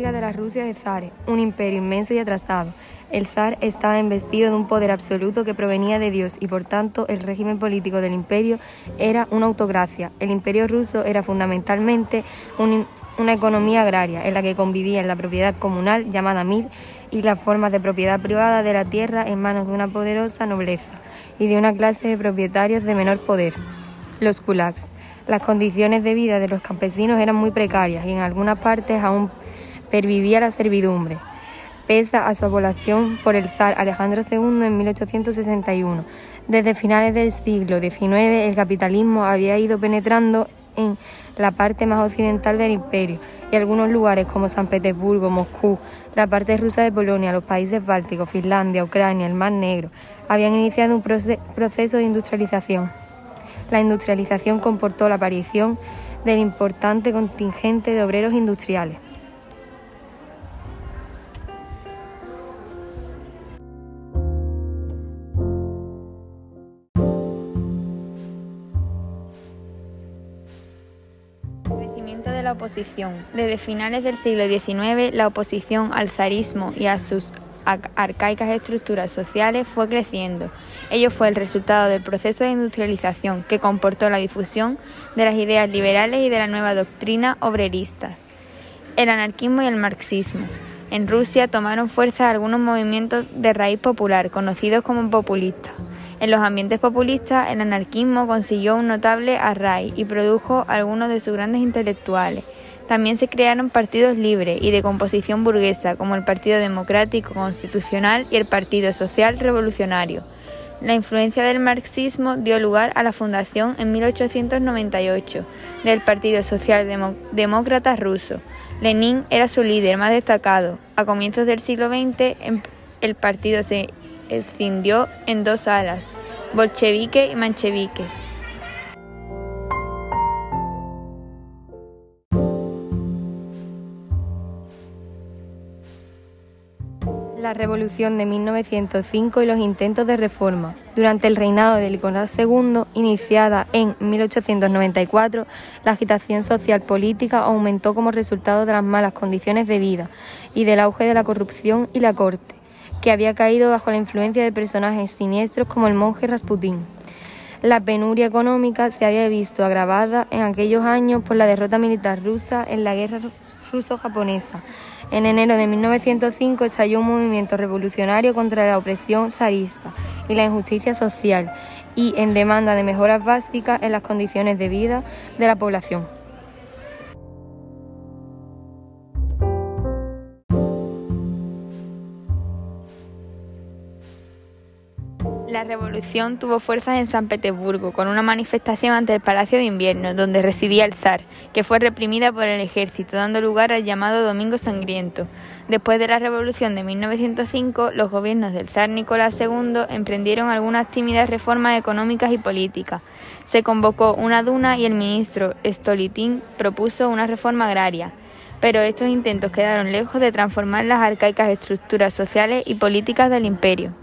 de la Rusia de zares, un imperio inmenso y atrasado. El zar estaba investido de un poder absoluto que provenía de Dios y por tanto el régimen político del imperio era una autocracia. El imperio ruso era fundamentalmente una economía agraria en la que convivían la propiedad comunal llamada mil y las formas de propiedad privada de la tierra en manos de una poderosa nobleza y de una clase de propietarios de menor poder, los kulaks. Las condiciones de vida de los campesinos eran muy precarias y en algunas partes aún pervivía la servidumbre, pese a su abolición por el zar Alejandro II en 1861. Desde finales del siglo XIX el capitalismo había ido penetrando en la parte más occidental del imperio y algunos lugares como San Petersburgo, Moscú, la parte rusa de Polonia, los países bálticos, Finlandia, Ucrania, el Mar Negro, habían iniciado un proceso de industrialización. La industrialización comportó la aparición del importante contingente de obreros industriales. De la oposición. Desde finales del siglo XIX, la oposición al zarismo y a sus arcaicas estructuras sociales fue creciendo. Ello fue el resultado del proceso de industrialización que comportó la difusión de las ideas liberales y de la nueva doctrina obreristas. El anarquismo y el marxismo. En Rusia tomaron fuerza algunos movimientos de raíz popular, conocidos como populistas. En los ambientes populistas, el anarquismo consiguió un notable arraigo y produjo algunos de sus grandes intelectuales. También se crearon partidos libres y de composición burguesa, como el Partido Democrático Constitucional y el Partido Social Revolucionario. La influencia del marxismo dio lugar a la fundación en 1898 del Partido Social Demócrata Ruso. Lenin era su líder más destacado. A comienzos del siglo XX em, el partido se escindió en dos alas, bolcheviques y mancheviques. la Revolución de 1905 y los intentos de reforma. Durante el reinado de Nicolás II, iniciada en 1894, la agitación social política aumentó como resultado de las malas condiciones de vida y del auge de la corrupción y la corte, que había caído bajo la influencia de personajes siniestros como el monje Rasputín. La penuria económica se había visto agravada en aquellos años por la derrota militar rusa en la guerra ruso-japonesa. En enero de 1905 estalló un movimiento revolucionario contra la opresión zarista y la injusticia social y en demanda de mejoras básicas en las condiciones de vida de la población. La revolución tuvo fuerzas en San Petersburgo, con una manifestación ante el Palacio de Invierno, donde residía el zar, que fue reprimida por el ejército, dando lugar al llamado Domingo Sangriento. Después de la revolución de 1905, los gobiernos del zar Nicolás II emprendieron algunas tímidas reformas económicas y políticas. Se convocó una duna y el ministro Stolitín propuso una reforma agraria pero estos intentos quedaron lejos de transformar las arcaicas estructuras sociales y políticas del imperio.